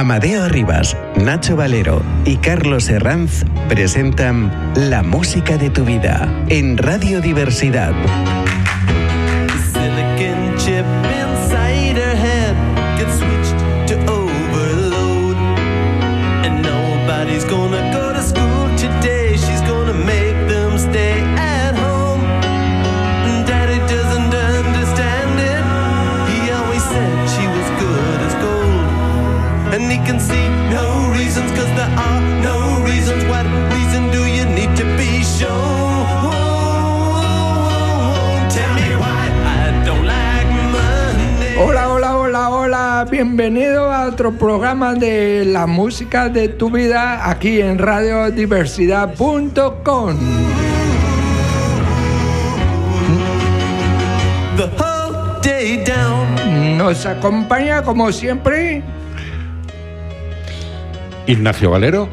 Amadeo Rivas, Nacho Valero y Carlos Herranz presentan La música de tu vida en Radio Diversidad. Bienvenido a otro programa de la música de tu vida aquí en radiodiversidad.com. The whole day down. Nos acompaña como siempre Ignacio Valero.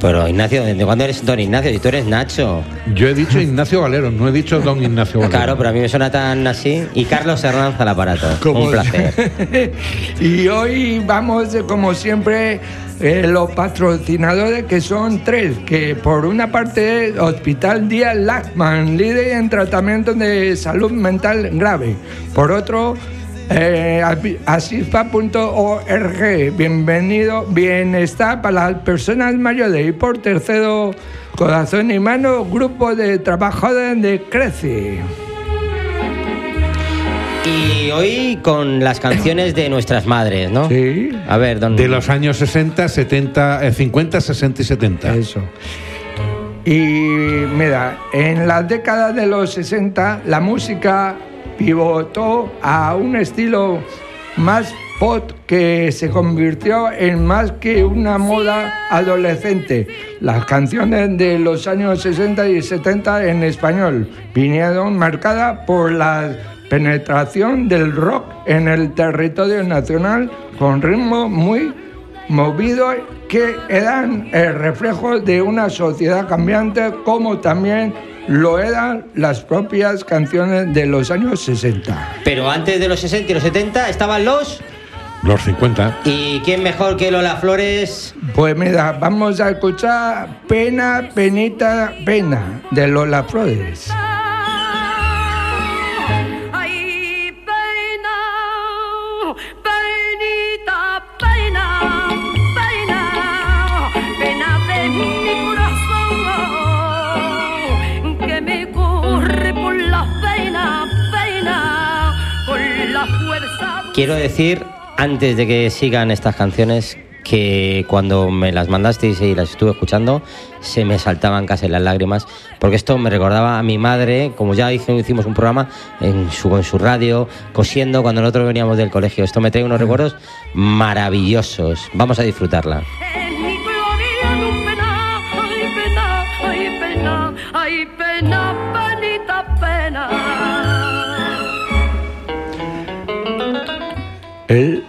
Pero Ignacio, ¿desde cuándo eres don Ignacio? Si tú eres Nacho. Yo he dicho Ignacio Valero, no he dicho don Ignacio Valero. Claro, pero a mí me suena tan así. Y Carlos Hernández al aparato. Un placer. y hoy vamos como siempre eh, los patrocinadores que son tres, que por una parte Hospital Díaz Lachman, líder en tratamiento de salud mental grave, por otro eh, asispa.org, bienvenido, bienestar para las personas mayores y por tercero Corazón y Mano, grupo de trabajadores de Crece. Y hoy con las canciones de nuestras madres, ¿no? Sí. A ver, don. De los años 60, 70, eh, 50, 60 y 70. Eso. Y mira, en las décadas de los 60 la música pivotó a un estilo más pop que se convirtió en más que una moda adolescente. Las canciones de los años 60 y 70 en español vinieron marcadas por la penetración del rock en el territorio nacional con ritmo muy movidos que eran el reflejo de una sociedad cambiante como también lo eran las propias canciones de los años 60. Pero antes de los 60 y los 70 estaban los. Los 50. ¿Y quién mejor que Lola Flores? Pues mira, vamos a escuchar Pena, Penita, Pena de Lola Flores. Quiero decir, antes de que sigan estas canciones, que cuando me las mandasteis y las estuve escuchando, se me saltaban casi las lágrimas, porque esto me recordaba a mi madre, como ya hicimos un programa en su, en su radio, cosiendo cuando nosotros veníamos del colegio. Esto me trae unos recuerdos maravillosos. Vamos a disfrutarla. El-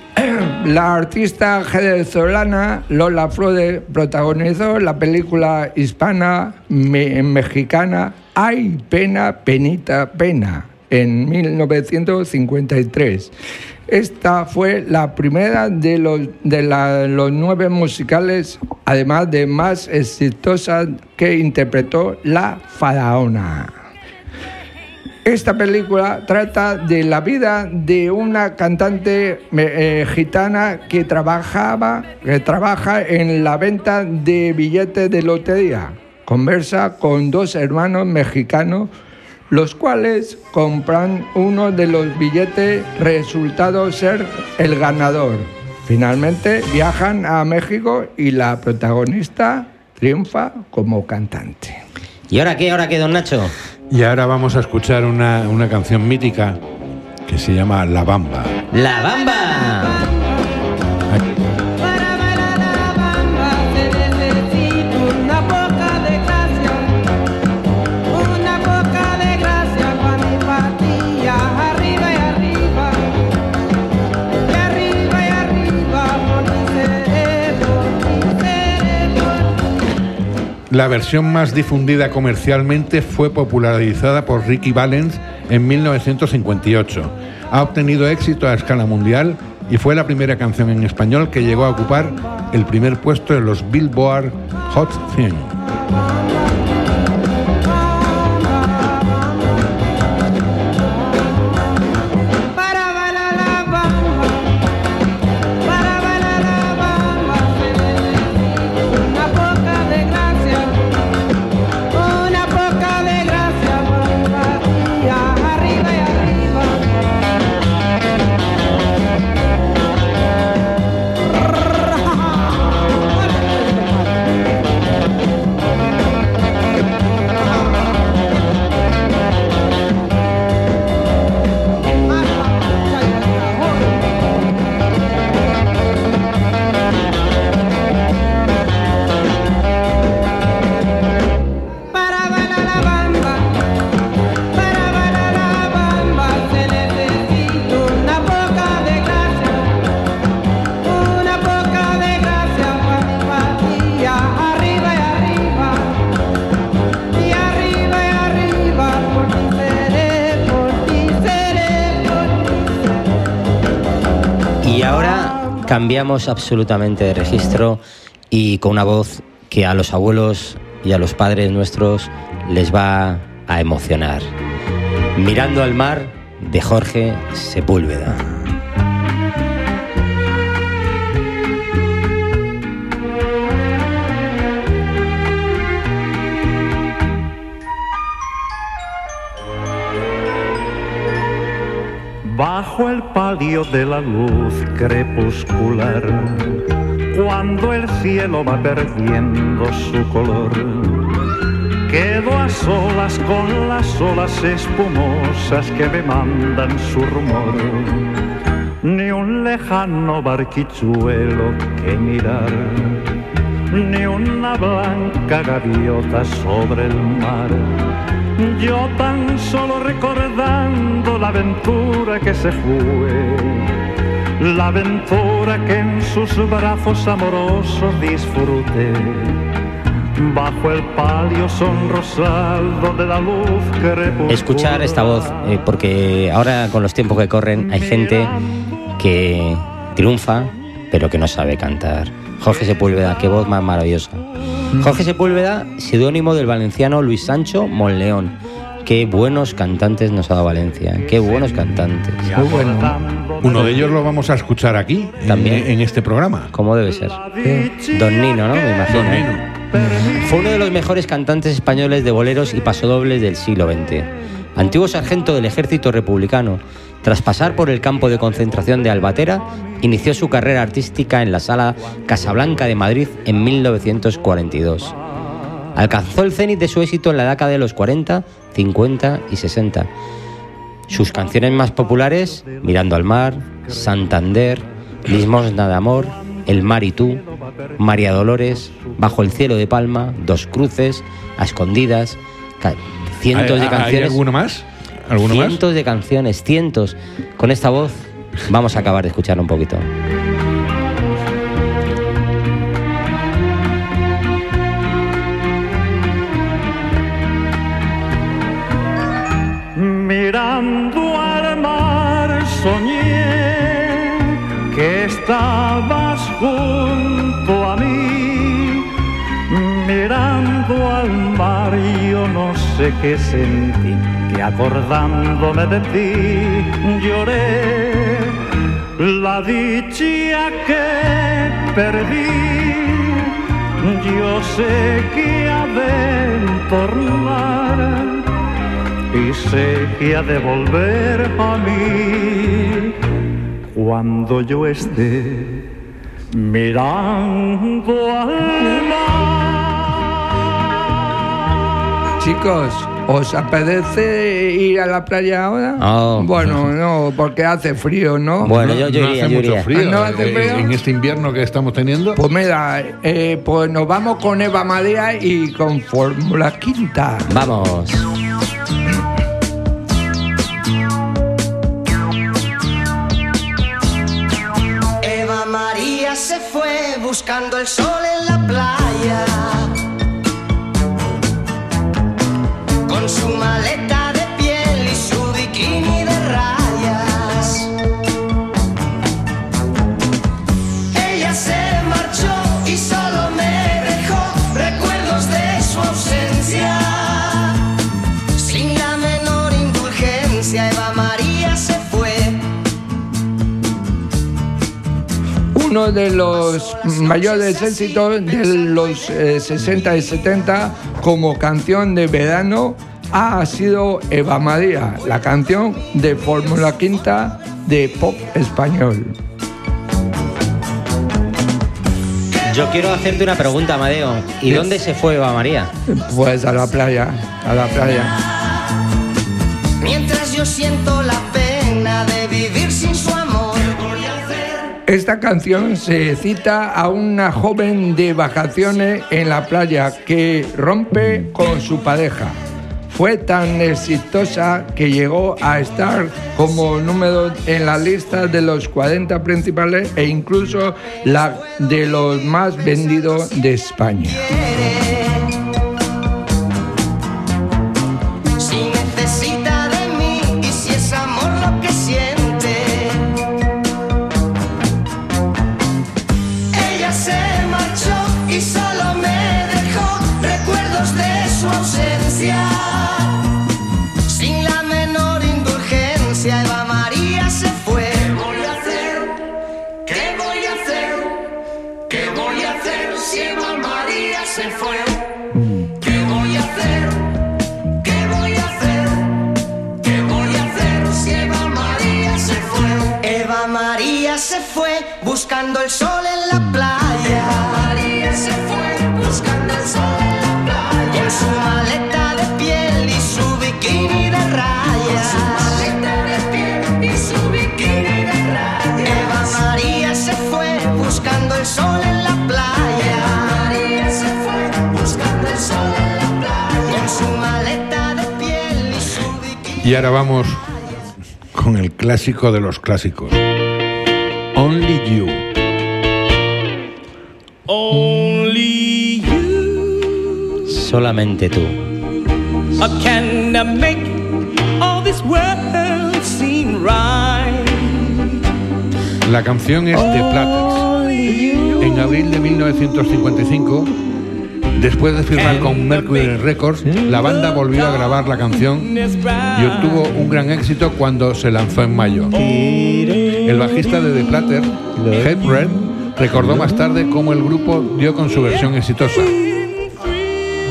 la artista venezolana Lola Flores protagonizó la película hispana me- mexicana Ay, pena, penita, pena en 1953. Esta fue la primera de los, de la- los nueve musicales, además de más exitosas que interpretó La Faraona. Esta película trata de la vida de una cantante eh, gitana que trabajaba, que trabaja en la venta de billetes de lotería. Conversa con dos hermanos mexicanos, los cuales compran uno de los billetes resultado ser el ganador. Finalmente viajan a México y la protagonista triunfa como cantante. ¿Y ahora qué? ¿Ahora qué, don Nacho? Y ahora vamos a escuchar una, una canción mítica que se llama La Bamba. ¡La Bamba! La versión más difundida comercialmente fue popularizada por Ricky Valens en 1958. Ha obtenido éxito a escala mundial y fue la primera canción en español que llegó a ocupar el primer puesto en los Billboard Hot 100. Cambiamos absolutamente de registro y con una voz que a los abuelos y a los padres nuestros les va a emocionar. Mirando al mar de Jorge Sepúlveda. Bajo el palio de la luz crepuscular, cuando el cielo va perdiendo su color, quedo a solas con las olas espumosas que me mandan su rumor. Ni un lejano barquichuelo que mirar, ni una blanca gaviota sobre el mar. Yo tan solo recordando la aventura que se fue, la aventura que en sus brazos amorosos disfruté, bajo el palio sonrosado de la luz crepuscular. Escuchar esta voz, eh, porque ahora con los tiempos que corren hay gente que triunfa, pero que no sabe cantar. Jorge Sepúlveda, qué voz más maravillosa. Jorge Sepúlveda, seudónimo del valenciano Luis Sancho Monleón. Qué buenos cantantes nos ha dado Valencia, qué buenos cantantes. Muy bueno. Uno de ellos lo vamos a escuchar aquí, También. en, este programa. ¿Cómo debe ser? Don Nino, ¿no? Me imagino. ¿eh? Fue uno de los mejores cantantes españoles de boleros y pasodobles del siglo XX. Antiguo sargento del ejército republicano, tras pasar por el campo de concentración de Albatera, inició su carrera artística en la sala Casablanca de Madrid en 1942. Alcanzó el cenit de su éxito en la década de los 40, 50 y 60. Sus canciones más populares, Mirando al mar, Santander, Limosna de amor, El mar y tú, María Dolores, Bajo el cielo de Palma, Dos cruces, A escondidas, cientos ¿Hay- de hay canciones. alguno más? ¿Alguno más? cientos de canciones, cientos. Con esta voz vamos a acabar de escuchar un poquito. Mirando al mar soñé que estabas junto a mí. Mirando al mar yo no sé qué sentí, que acordándome de ti lloré. La dicha que perdí, yo sé que ha de tornar y sé que ha de volver a mí cuando yo esté mirando al mar. Chicos, ¿os apetece ir a la playa ahora? Oh. Bueno, no, porque hace frío, ¿no? Bueno, yo, yo no iría, hace yo mucho iría. frío, ¿No hace eh, frío? en este invierno que estamos teniendo. Pues mira, eh, pues nos vamos con Eva María y con Fórmula Quinta. Vamos. Eva María se fue buscando el sol uno de los mayores éxitos de los eh, 60 y 70 como canción de verano ha sido Eva María, la canción de Fórmula Quinta de pop español. Yo quiero hacerte una pregunta, Amadeo. ¿Y dónde se fue Eva María? Pues a la playa, a la playa. Mientras yo siento la pena de vivir sin su Esta canción se cita a una joven de vacaciones en la playa que rompe con su pareja. Fue tan exitosa que llegó a estar como número en la lista de los 40 principales e incluso la de los más vendidos de España. Buscando el sol en la playa. María se fue buscando el sol en la playa. Con su maleta de piel y su bikini de rayas. Con su maleta de piel y su bikini de rayas. Eva María se fue buscando el sol en la playa. Eva María se fue buscando el sol en la playa. Con su maleta de piel y su bikini. Y ahora vamos con el clásico de los clásicos. Only you Solamente tú. can make all this world seem right. La canción es de Platters. En abril de 1955, después de firmar con Mercury Records, la banda volvió a grabar la canción y obtuvo un gran éxito cuando se lanzó en mayo. El bajista de The Platters, Red, recordó más tarde cómo el grupo dio con su versión exitosa.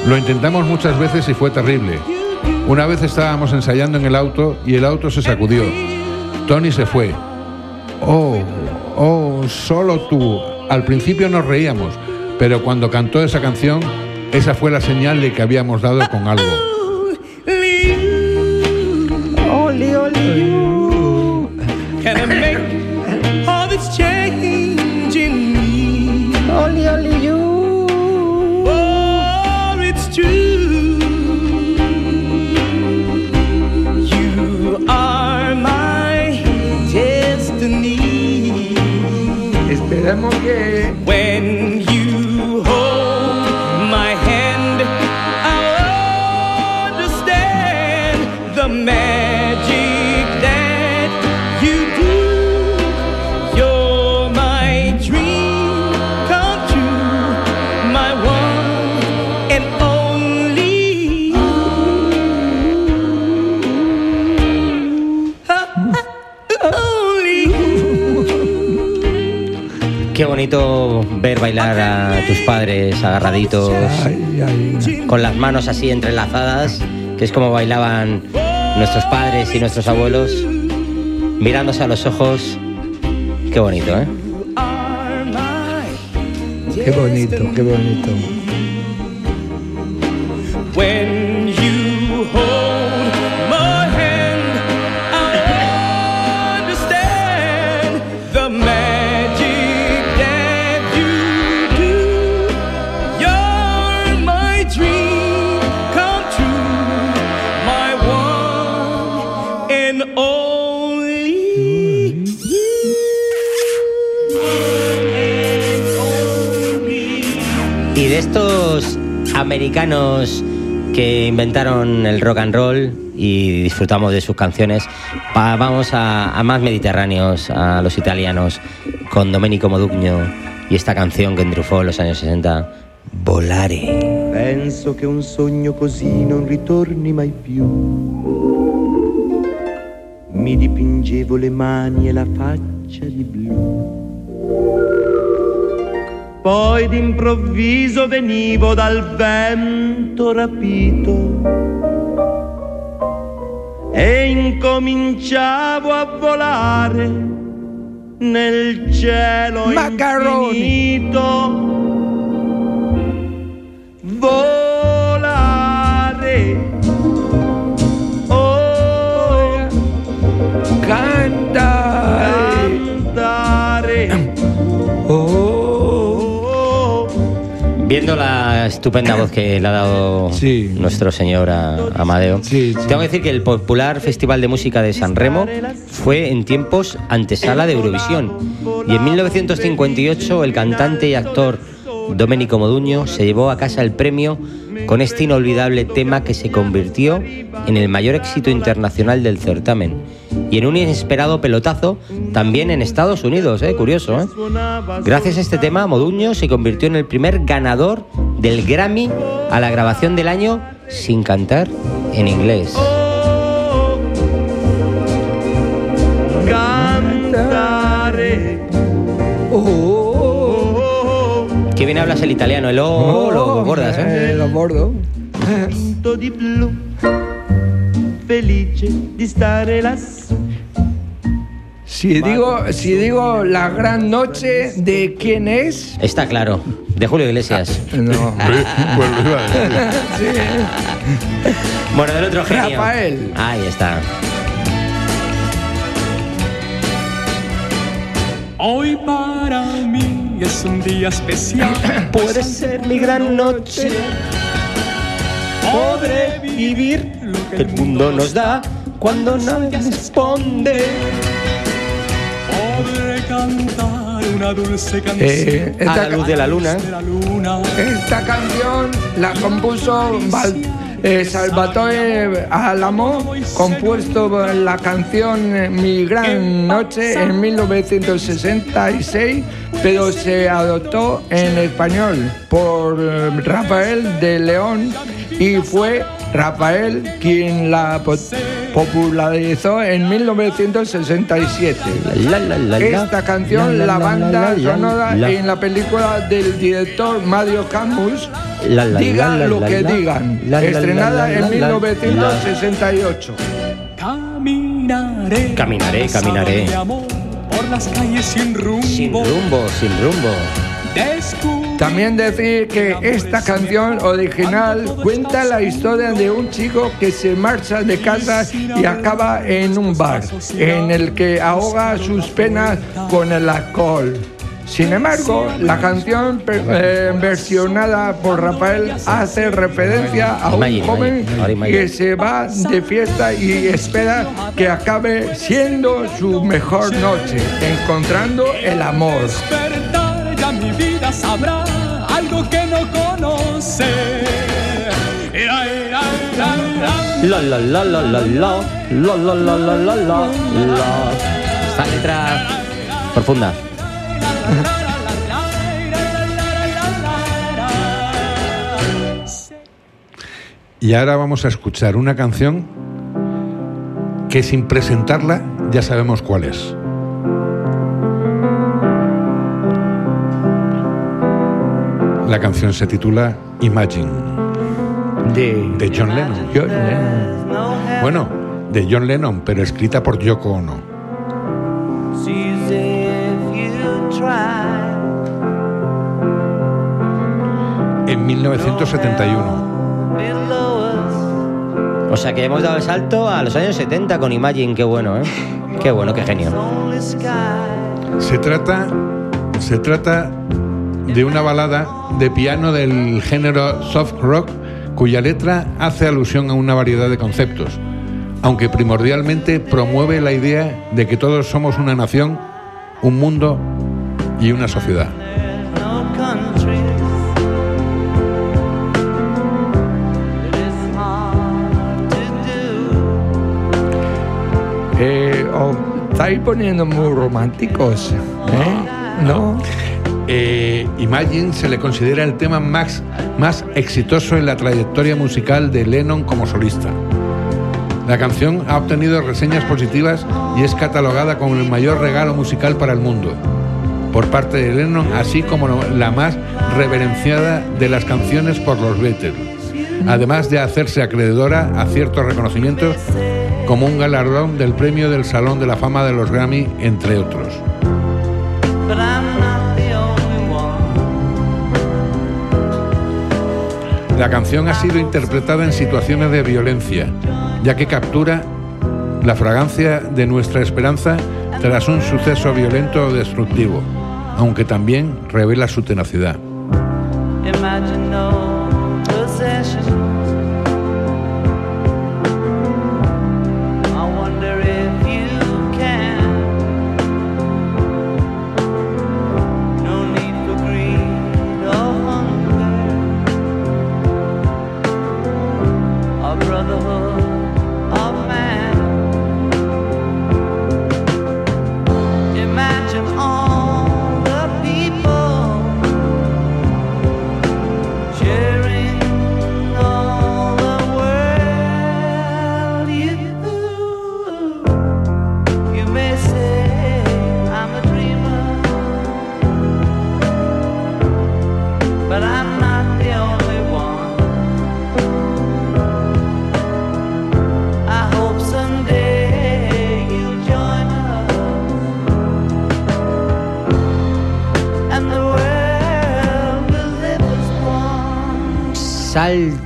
Lo intentamos muchas veces y fue terrible. Una vez estábamos ensayando en el auto y el auto se sacudió. Tony se fue. Oh, oh, solo tú. Al principio nos reíamos, pero cuando cantó esa canción, esa fue la señal de que habíamos dado con algo. Only, only Esperemos que When bonito ver bailar a tus padres agarraditos, ay, ay, con las manos así entrelazadas, que es como bailaban nuestros padres y nuestros abuelos, mirándose a los ojos. Qué bonito, ¿eh? qué bonito, qué bonito. Americanos que inventaron el rock and roll y disfrutamos de sus canciones, vamos a, más mediterráneos, a los italianos, con Domenico Modugno y esta canción que entrufó en los años 60, Volare. Penso che un sogno così non ritorni mai più. Mi dipingevo le mani e la faccia di blu. Poi d'improvviso venivo dal vento rapito e incominciavo a volare nel cielo Macaroni. infinito. Viendo la estupenda voz que le ha dado Sí. nuestro señor a- Amadeo, Sí, sí. tengo que decir que el popular Festival de Música de San Remo fue en tiempos antesala de Eurovisión. Y en 1958 el cantante y actor Domenico Moduño se llevó a casa el premio con este inolvidable tema que se convirtió en el mayor éxito internacional del certamen. Y en un inesperado pelotazo también en Estados Unidos, ¿eh? curioso. ¿eh? Gracias a este tema, Moduño se convirtió en el primer ganador del Grammy a la grabación del año sin cantar en inglés. Cantare. Oh. Qué bien hablas el italiano, el oh, lo bordas, ¿eh? Eh, lo bordo. Tinto di blu, felice di stare lassù. Si digo, si digo la gran noche de quién es, Está claro, de Julio Iglesias. no. Pues lo iba a decir. Bueno, del otro genio. Rafael. Ahí está. Hoy para mí es un día especial. Puede ser mi gran noche. Podré vivir lo que el mundo nos da cuando nadie responde. Eh, A esta, la luz de la luna. esta canción la compuso Val- eh, Salvatore Alamo, compuesto la canción eh, Mi Gran Noche en 1966, pero se adoptó en español por Rafael de León y fue Rafael quien la popularizó en 1967. La, la, la, la. Esta canción, La, la la, la, banda la, la, sonora la. en la película del director Mario Camus, La, la, Digan la, la, lo la, que la. digan, La, la, la, estrenada la, en la, la, 1968. Caminaré. Caminaré, caminaré. por las calles sin rumbo. Sin rumbo, sin rumbo. También decir que esta canción original cuenta la historia de un chico que se marcha de casa y acaba en un bar, en el que ahoga sus penas con el alcohol. Sin embargo, la canción eh, versionada por Rafael hace referencia a un joven que se va de fiesta y espera que acabe siendo su mejor noche, encontrando el amor. Ya mi vida sabrá algo que no conoce. La la la la la la la la la la la la. Esta letra profunda. Y ahora vamos a escuchar una canción que sin presentarla ya sabemos cuál es. La canción se titula Imagine, De, de John Lennon. John Lennon. Bueno, de John Lennon, pero escrita por Yoko Ono. En 1971. Below us, O sea que hemos dado el salto a los años 70 con Imagine, qué bueno, ¿eh? Qué bueno, qué genio. Se trata, se trata de una balada de piano del género soft rock cuya letra hace alusión a una variedad de conceptos, aunque primordialmente promueve la idea de que todos somos una nación, un mundo y una sociedad. Eh, os estáis poniendo muy románticos, ¿eh? ¿No? Eh, Imagine se le considera el tema más, más exitoso en la trayectoria musical de Lennon como solista. La canción ha obtenido reseñas positivas y es catalogada como el mayor regalo musical para el mundo. por parte de Lennon, así como la más reverenciada de las canciones por los Beatles, además de hacerse acreedora a ciertos reconocimientos como un galardón del premio del Salón de la Fama de los Grammy, entre otros. La canción ha sido interpretada en situaciones de violencia, ya que captura la fragancia de nuestra esperanza tras un suceso violento o destructivo, aunque también revela su tenacidad.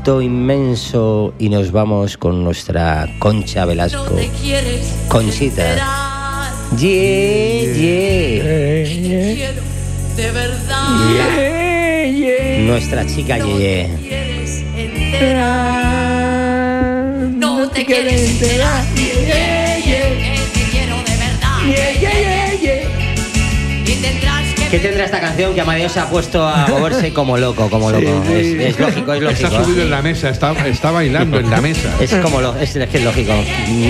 Inmenso y nos vamos con nuestra Concha Velasco. Conchita. Yeah, yeah. De verdad. Nuestra chica Yeye. quieres enterar. No te quieres enterar. ¿Qué tendrá esta canción que Amadeo se ha puesto a moverse como loco, como loco? sí. Es, es lógico, es Está lógico. subido en la mesa, está, está bailando en la mesa. Es como lo, es, es que es lógico.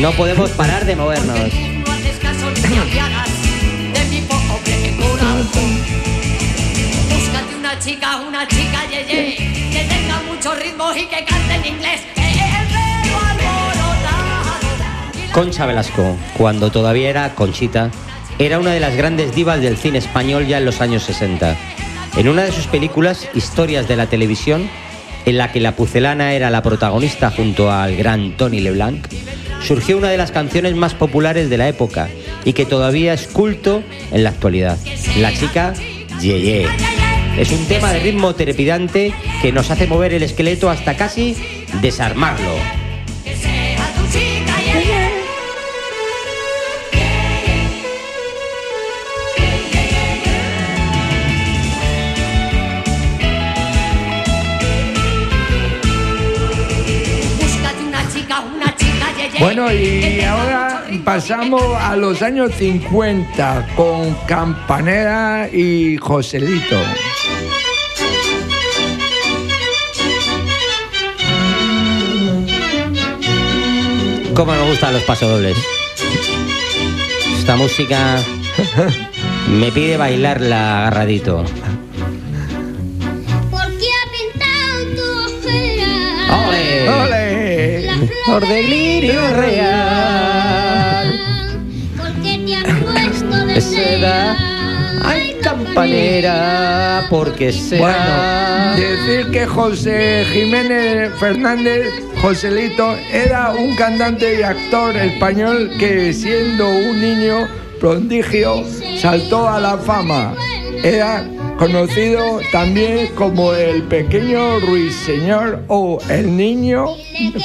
No podemos parar de movernos. Búscate una chica, una chica yeye, que tenga mucho ritmo y que cante en inglés. El pelo alborotado. Concha Velasco, cuando todavía era Conchita, era una de las grandes divas del cine español ya en los años 60. En una de sus películas, Historias de la Televisión, en la que la pucelana era la protagonista junto al gran Tony LeBlanc, surgió una de las canciones más populares de la época y que todavía es culto en la actualidad. La chica Yeye. Es un tema de ritmo trepidante que nos hace mover el esqueleto hasta casi desarmarlo. Bueno, y ahora pasamos a los años 50 con Campanera y Joselito. Cómo me gustan los pasodobles. Esta música me pide bailarla agarradito. Por delirio real. ¿Por qué te has puesto de de seda. Ay, campanera, porque será. Bueno, decir que José Jiménez Fernández, Joselito, era un cantante y actor español que siendo un niño prodigio saltó a la fama. Era conocido también como el pequeño ruiseñor o el niño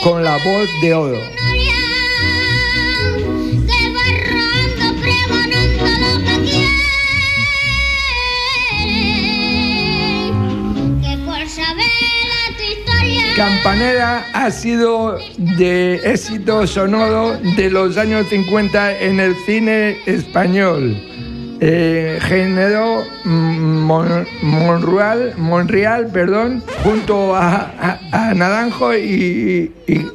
con la voz de oro. Campanera ha sido de éxito sonoro de los años 50 en el cine español. Eh, mm, Mon- Monreal, Monreal perdón, junto a, Naranjo y, y-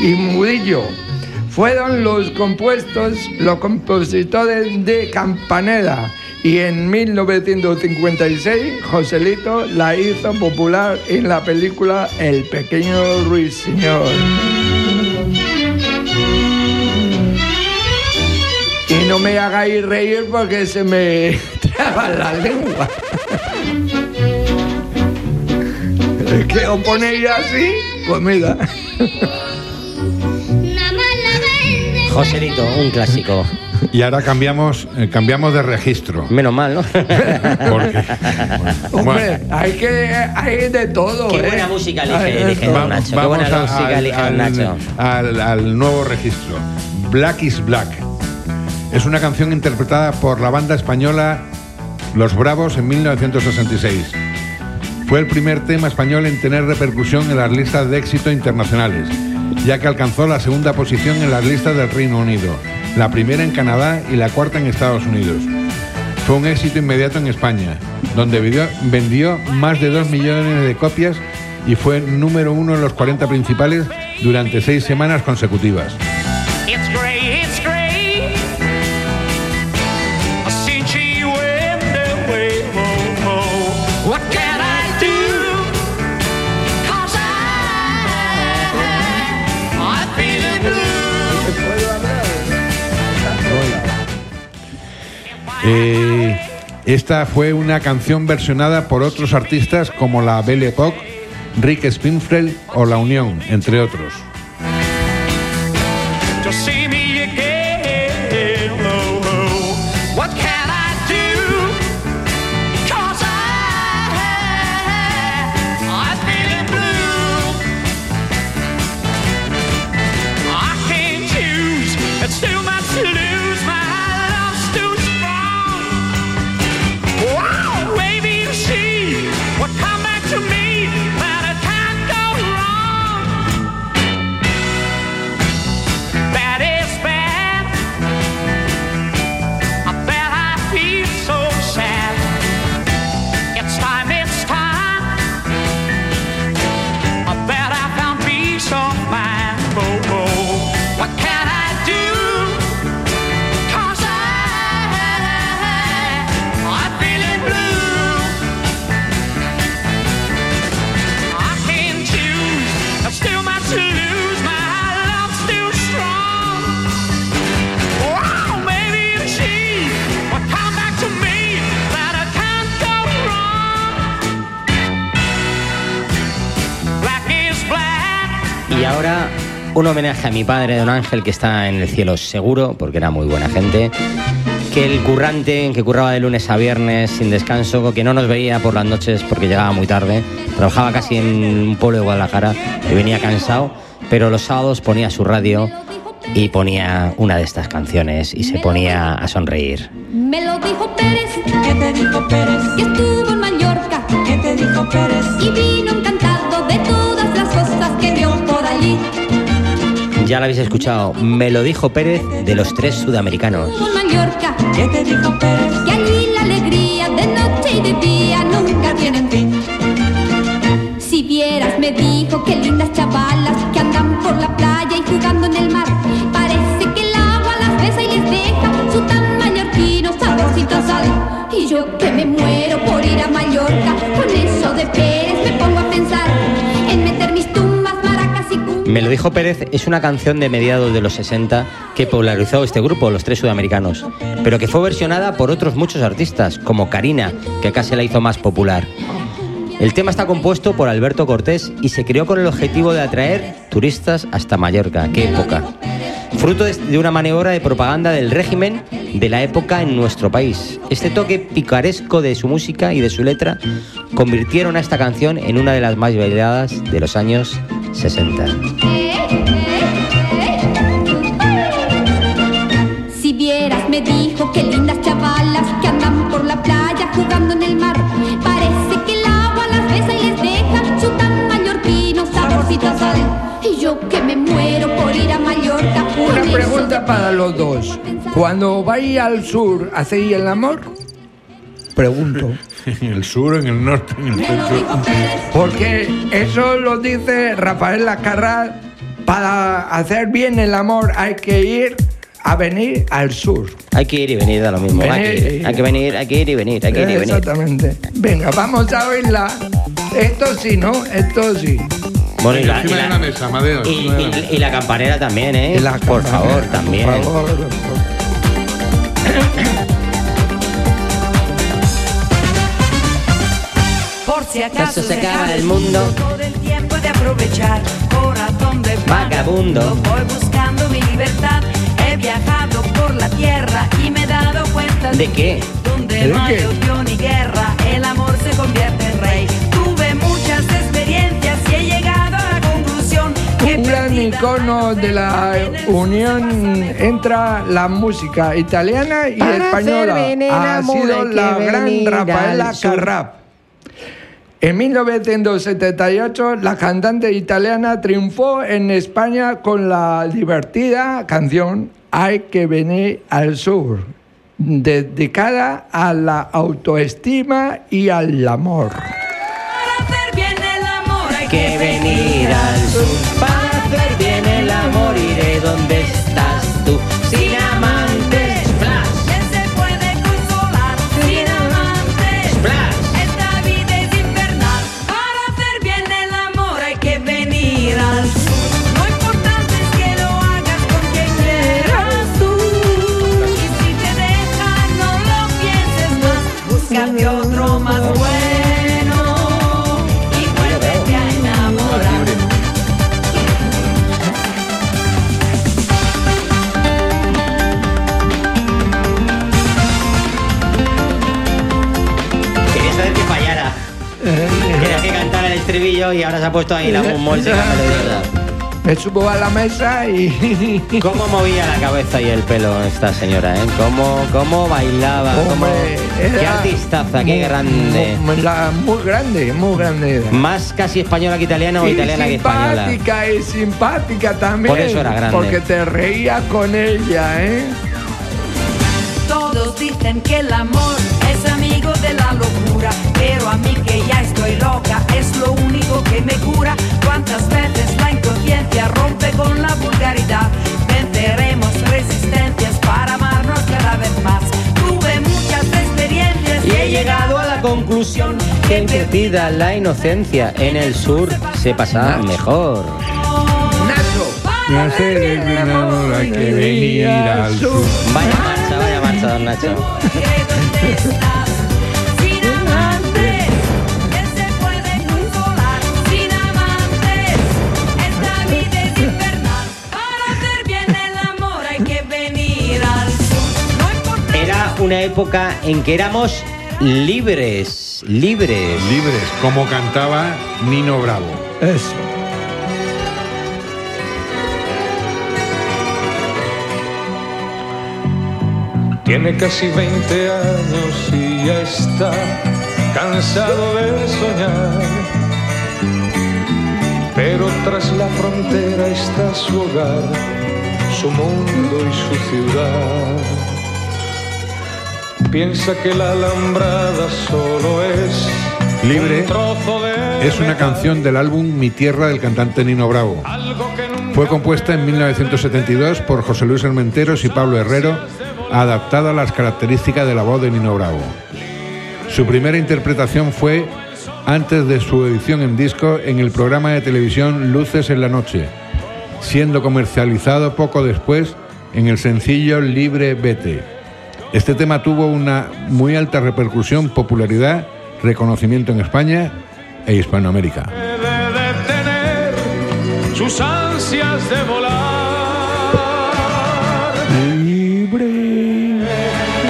y Murillo. Fueron los compuestos, los compositores de Campanera. Y en 1956, Joselito la hizo popular en la película El pequeño ruiseñor. Me hagáis reír porque se me traba la lengua. Es que os ponéis así, pues mira. Joselito, un clásico. Y ahora cambiamos, eh, cambiamos de registro. Menos mal, ¿no? Porque, Hombre, hay que hay de todo. Qué ¿eh? buena música Hay elige, elige. Don Nacho. Qué vamos buena música al- elige al- Nacho. al- al nuevo registro. Black is Black. Es una canción interpretada por la banda española Los Bravos en 1966. Fue el primer tema español en tener repercusión en las listas de éxito internacionales, ya que alcanzó la segunda posición en las listas del Reino Unido, la primera en Canadá y la cuarta en Estados Unidos. Fue un éxito inmediato en España, donde vendió, más de 2 millones de copias y fue número uno en los 40 principales durante seis semanas consecutivas. Eh, esta fue una canción versionada por otros artistas como la Belle Époque, Rick Springfield o La Unión, entre otros. Homenaje a mi padre, don Ángel, que está en el cielo seguro, porque era muy buena gente. Que el currante, que curraba de lunes a viernes sin descanso, que no nos veía por las noches porque llegaba muy tarde, trabajaba casi en un pueblo de Guadalajara y venía cansado, pero los sábados ponía su radio y ponía una de estas canciones y se ponía a sonreír. Me lo dijo Pérez. ¿Qué te dijo Pérez? Que estuvo en Mallorca. ¿Qué te dijo Pérez? Y vino encantado de todas las cosas Ya la habéis escuchado, me lo dijo Pérez de los tres sudamericanos. En Mallorca. ¿Qué te dijo Pérez? Que allí la alegría de noche y de día nunca tienen fin. Si vieras, me dijo que lindas chavalas que andan por la playa y jugando en el mar. Parece que el agua las besa y les deja su tan mallorquino saborcito a sal. Y yo que me muero por ir a Mallorca, con Me lo dijo Pérez es una canción de mediados de los 60 que popularizó este grupo, los tres sudamericanos, pero que fue versionada por otros muchos artistas, como Karina, que se la hizo más popular. El tema está compuesto por Alberto Cortés y se creó con el objetivo de atraer turistas hasta Mallorca. ¡Qué época! Fruto de- de una maniobra de propaganda del régimen de la época en nuestro país. Este toque picaresco de su música y de su letra convirtieron a esta canción en una de las más bailadas de los años 60. Si vieras, me dijo que lindas chavalas que andan por la playa jugando en el mar. Parece que el agua las besa y les deja su tan mallorquino saborcito a sal. Y yo que me muero por ir a Mallorca. Una pregunta para los dos. Cuando vais al sur, ¿hacéis el amor? Pregunto. En el sur, en el norte, en el centro. Porque eso lo dice Rafael Lacarra. Para hacer bien el amor hay que ir a venir al sur. Hay que ir y venir, da lo mismo. Hay que, Venir. ir, hay que venir, hay que ir y venir, hay que ir y venir. Exactamente. Venga, vamos a oírla. Esto sí, ¿no? Esto sí. Bueno, y la, y la- y- la y- mesa. y la campanera también, ¿eh? Por favor, también. Por favor. Si acaso se acaba el mundo. Todo el tiempo de aprovechar, corazón de Vagabundo. Voy buscando mi libertad. He viajado por la tierra y me he dado cuenta ¿De qué? Donde ¿De no hay qué? odio ni guerra, el amor se convierte en rey. Tuve muchas experiencias y he llegado a la conclusión que Un gran icono de la unión entra la música italiana y Para española. Ha sido la gran Rafaela. Carrà. En 1978, la cantante italiana triunfó en España con la divertida canción Hay que venir al sur, dedicada a la autoestima y al amor. para hacer bien el amor hay que venir al sur estribillo y ahora se ha puesto ahí la música melodiosa Me subo a la mesa y... cómo movía la cabeza y el pelo esta señora eh cómo cómo bailaba cómo... Hombre, qué artistaza qué muy- grande Muy, la- muy grande, muy grande. era. más casi española que italiana o Y italiana que española simpática y simpática también. Por eso era grande. Porque te reías con ella, ¿eh? Todos dicen que el amor es amigo de la locura, pero a mí que ya loca es lo único que me cura. Cuántas veces la inconsciencia rompe con la vulgaridad. Venceremos resistencias para amarnos cada vez más. Tuve muchas experiencias Y he llegado a la conclusión que perdida la inocencia en el sur se pasa mejor. Nacho. No hacer el amor hay que venir al sur. Vaya marcha, vaya marcha, don Nacho. una época en que éramos libres, libres. Libres, como cantaba Nino Bravo. Eso. Tiene casi 20 años y ya está cansado de soñar. Pero tras la frontera está su hogar, su mundo y su ciudad. Piensa que la alambrada solo es Libre es una canción del álbum Mi Tierra del cantante Nino Bravo. Fue compuesta en 1972 por José Luis Hermenteros y Pablo Herrero, adaptada a las características de la voz de Nino Bravo. Su primera interpretación fue antes de su edición en disco en el programa de televisión Luces en la Noche, siendo comercializado poco después en el sencillo Libre Vete. Este tema tuvo una muy alta repercusión, popularidad, reconocimiento en España e Hispanoamérica. de sus ansias de volar.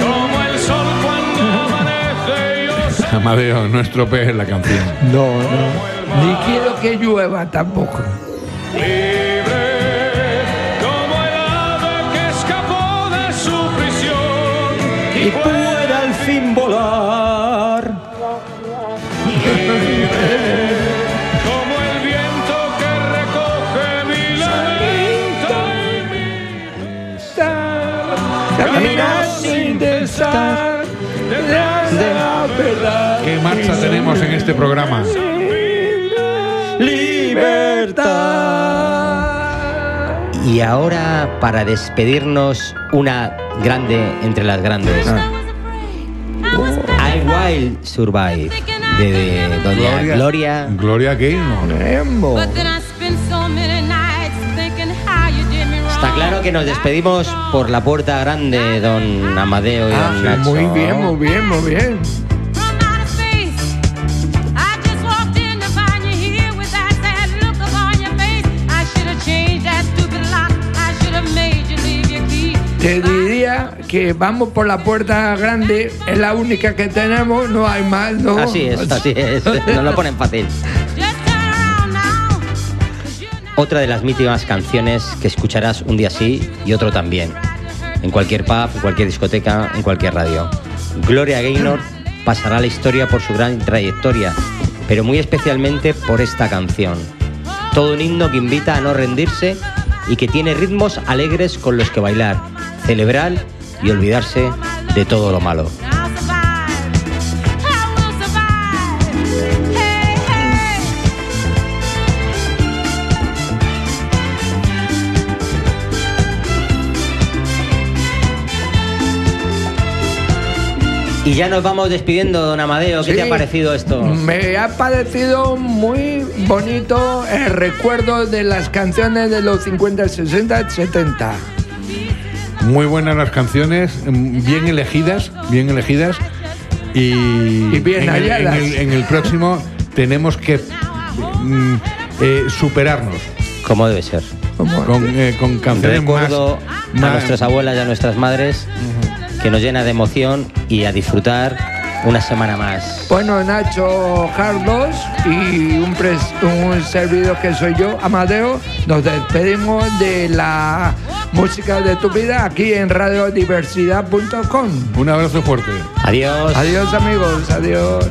Como el sol cuando amanece Amadeo, no estropees la canción. No, no. Ni quiero que llueva tampoco. De la verdad. ¿Qué marcha tenemos en este programa? Libertad. Y ahora, para despedirnos, una grande entre las grandes. I Will Survive, de, de doña Gloria. Gloria. Gloria Gaynor. que nos despedimos por la puerta grande, don Amadeo y ah, don Nacho. Muy bien, muy bien, muy bien. Te diría que vamos por la puerta grande, es la única que tenemos, no hay más, ¿no? Así es, así es, nos lo ponen fácil. Otra de las mítimas canciones que escucharás un día sí y otro también. En cualquier pub, en cualquier discoteca, en cualquier radio. Gloria Gaynor pasará la historia por su gran trayectoria, pero muy especialmente por esta canción. Todo un himno que invita a no rendirse y que tiene ritmos alegres con los que bailar, celebrar y olvidarse de todo lo malo. Y ya nos vamos despidiendo, don Amadeo. ¿Qué Sí. te ha parecido esto? Me ha parecido muy bonito el recuerdo de las canciones de los 50, 60, 70. Muy buenas las canciones, mm, bien elegidas, bien elegidas. Y, Y bien en, el, en halladas. el- en el próximo tenemos que mm, eh, superarnos Como debe ser. con, eh, con canciones Recuerdo más, a más- nuestras abuelas y a nuestras madres que nos llena de emoción y a disfrutar una semana más. Bueno, Nacho Carlos y un, pres- un servidor que soy yo, Amadeo, nos despedimos de la música de tu vida aquí en radiodiversidad.com. Un abrazo fuerte. Adiós. Adiós amigos, adiós.